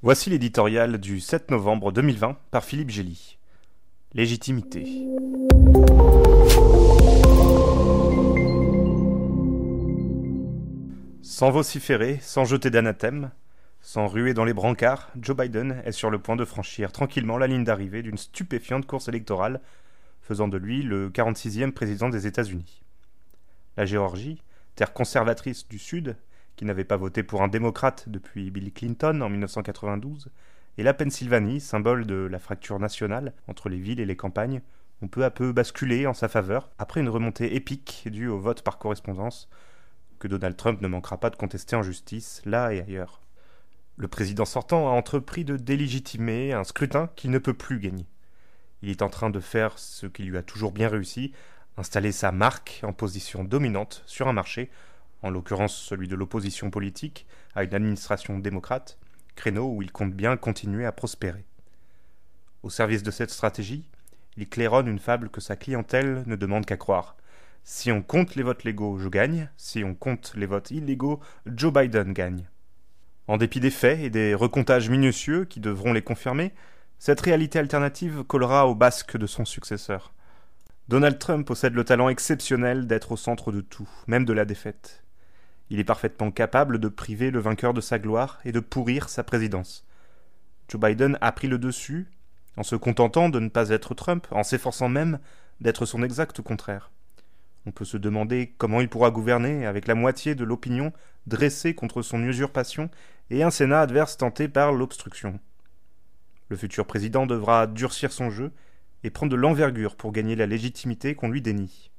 Voici l'éditorial du 7 novembre 2020 par Philippe Gély. Légitimité. Sans vociférer, sans jeter d'anathème, sans ruer dans les brancards, Joe Biden est sur le point de franchir tranquillement la ligne d'arrivée d'une stupéfiante course électorale, faisant de lui le 46e président des États-Unis. La Géorgie, terre conservatrice du Sud, qui n'avait pas voté pour un démocrate depuis Bill Clinton en 1992, et la Pennsylvanie, symbole de la fracture nationale entre les villes et les campagnes, ont peu à peu basculé en sa faveur après une remontée épique due au vote par correspondance que Donald Trump ne manquera pas de contester en justice, là et ailleurs. Le président sortant a entrepris de délégitimer un scrutin qu'il ne peut plus gagner. Il est en train de faire ce qui lui a toujours bien réussi, installer sa marque en position dominante sur un marché en l'occurrence celui de l'opposition politique, à une administration démocrate, créneau où il compte bien continuer à prospérer. Au service de cette stratégie, il claironne une fable que sa clientèle ne demande qu'à croire. Si on compte les votes légaux, je gagne, si on compte les votes illégaux, Joe Biden gagne. En dépit des faits et des recomptages minutieux qui devront les confirmer, cette réalité alternative collera au basque de son successeur. Donald Trump possède le talent exceptionnel d'être au centre de tout, même de la défaite. Il est parfaitement capable de priver le vainqueur de sa gloire et de pourrir sa présidence. Joe Biden a pris le dessus, en se contentant de ne pas être Trump, en s'efforçant même d'être son exact contraire. On peut se demander comment il pourra gouverner avec la moitié de l'opinion dressée contre son usurpation et un Sénat adverse tenté par l'obstruction. Le futur président devra durcir son jeu et prendre de l'envergure pour gagner la légitimité qu'on lui dénie.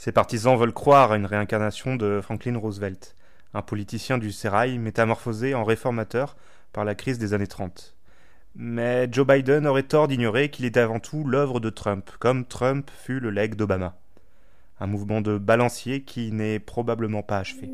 Ses partisans veulent croire à une réincarnation de Franklin Roosevelt, un politicien du sérail métamorphosé en réformateur par la crise des années 30. Mais Joe Biden aurait tort d'ignorer qu'il est avant tout l'œuvre de Trump, comme Trump fut le legs d'Obama. Un mouvement de balancier qui n'est probablement pas achevé.